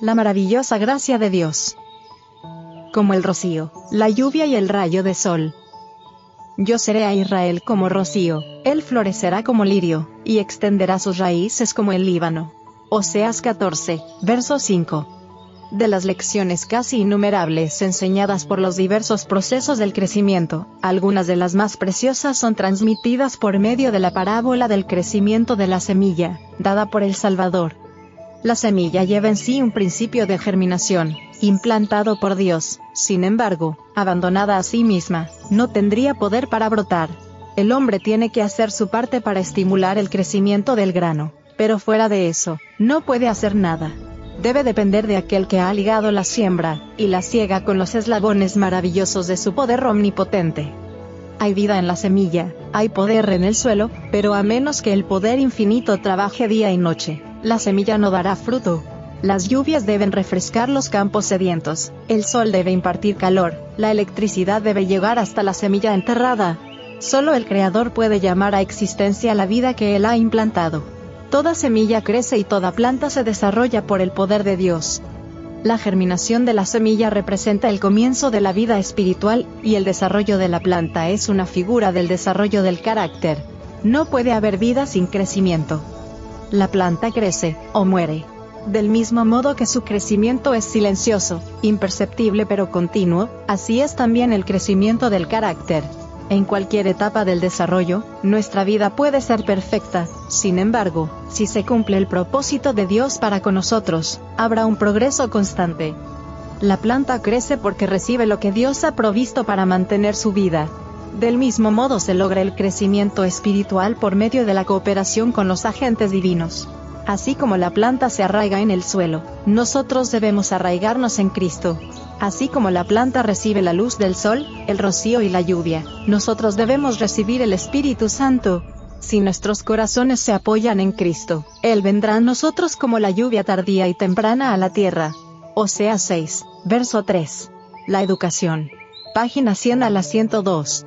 la maravillosa gracia de Dios. Como el rocío, la lluvia y el rayo de sol. Yo seré a Israel como rocío, él florecerá como lirio, y extenderá sus raíces como el Líbano. Oseas 14, verso 5 de las lecciones casi innumerables enseñadas por los diversos procesos del crecimiento, algunas de las más preciosas son transmitidas por medio de la parábola del crecimiento de la semilla, dada por el Salvador. La semilla lleva en sí un principio de germinación, implantado por Dios, sin embargo, abandonada a sí misma, no tendría poder para brotar. El hombre tiene que hacer su parte para estimular el crecimiento del grano, pero fuera de eso, no puede hacer nada debe depender de aquel que ha ligado la siembra, y la ciega con los eslabones maravillosos de su poder omnipotente. Hay vida en la semilla, hay poder en el suelo, pero a menos que el poder infinito trabaje día y noche, la semilla no dará fruto. Las lluvias deben refrescar los campos sedientos, el sol debe impartir calor, la electricidad debe llegar hasta la semilla enterrada. Solo el Creador puede llamar a existencia la vida que Él ha implantado. Toda semilla crece y toda planta se desarrolla por el poder de Dios. La germinación de la semilla representa el comienzo de la vida espiritual, y el desarrollo de la planta es una figura del desarrollo del carácter. No puede haber vida sin crecimiento. La planta crece, o muere. Del mismo modo que su crecimiento es silencioso, imperceptible pero continuo, así es también el crecimiento del carácter. En cualquier etapa del desarrollo, nuestra vida puede ser perfecta, sin embargo, si se cumple el propósito de Dios para con nosotros, habrá un progreso constante. La planta crece porque recibe lo que Dios ha provisto para mantener su vida. Del mismo modo se logra el crecimiento espiritual por medio de la cooperación con los agentes divinos. Así como la planta se arraiga en el suelo, nosotros debemos arraigarnos en Cristo. Así como la planta recibe la luz del sol, el rocío y la lluvia, nosotros debemos recibir el Espíritu Santo. Si nuestros corazones se apoyan en Cristo, Él vendrá a nosotros como la lluvia tardía y temprana a la tierra. Osea 6, verso 3. La educación. Página 100 a la 102.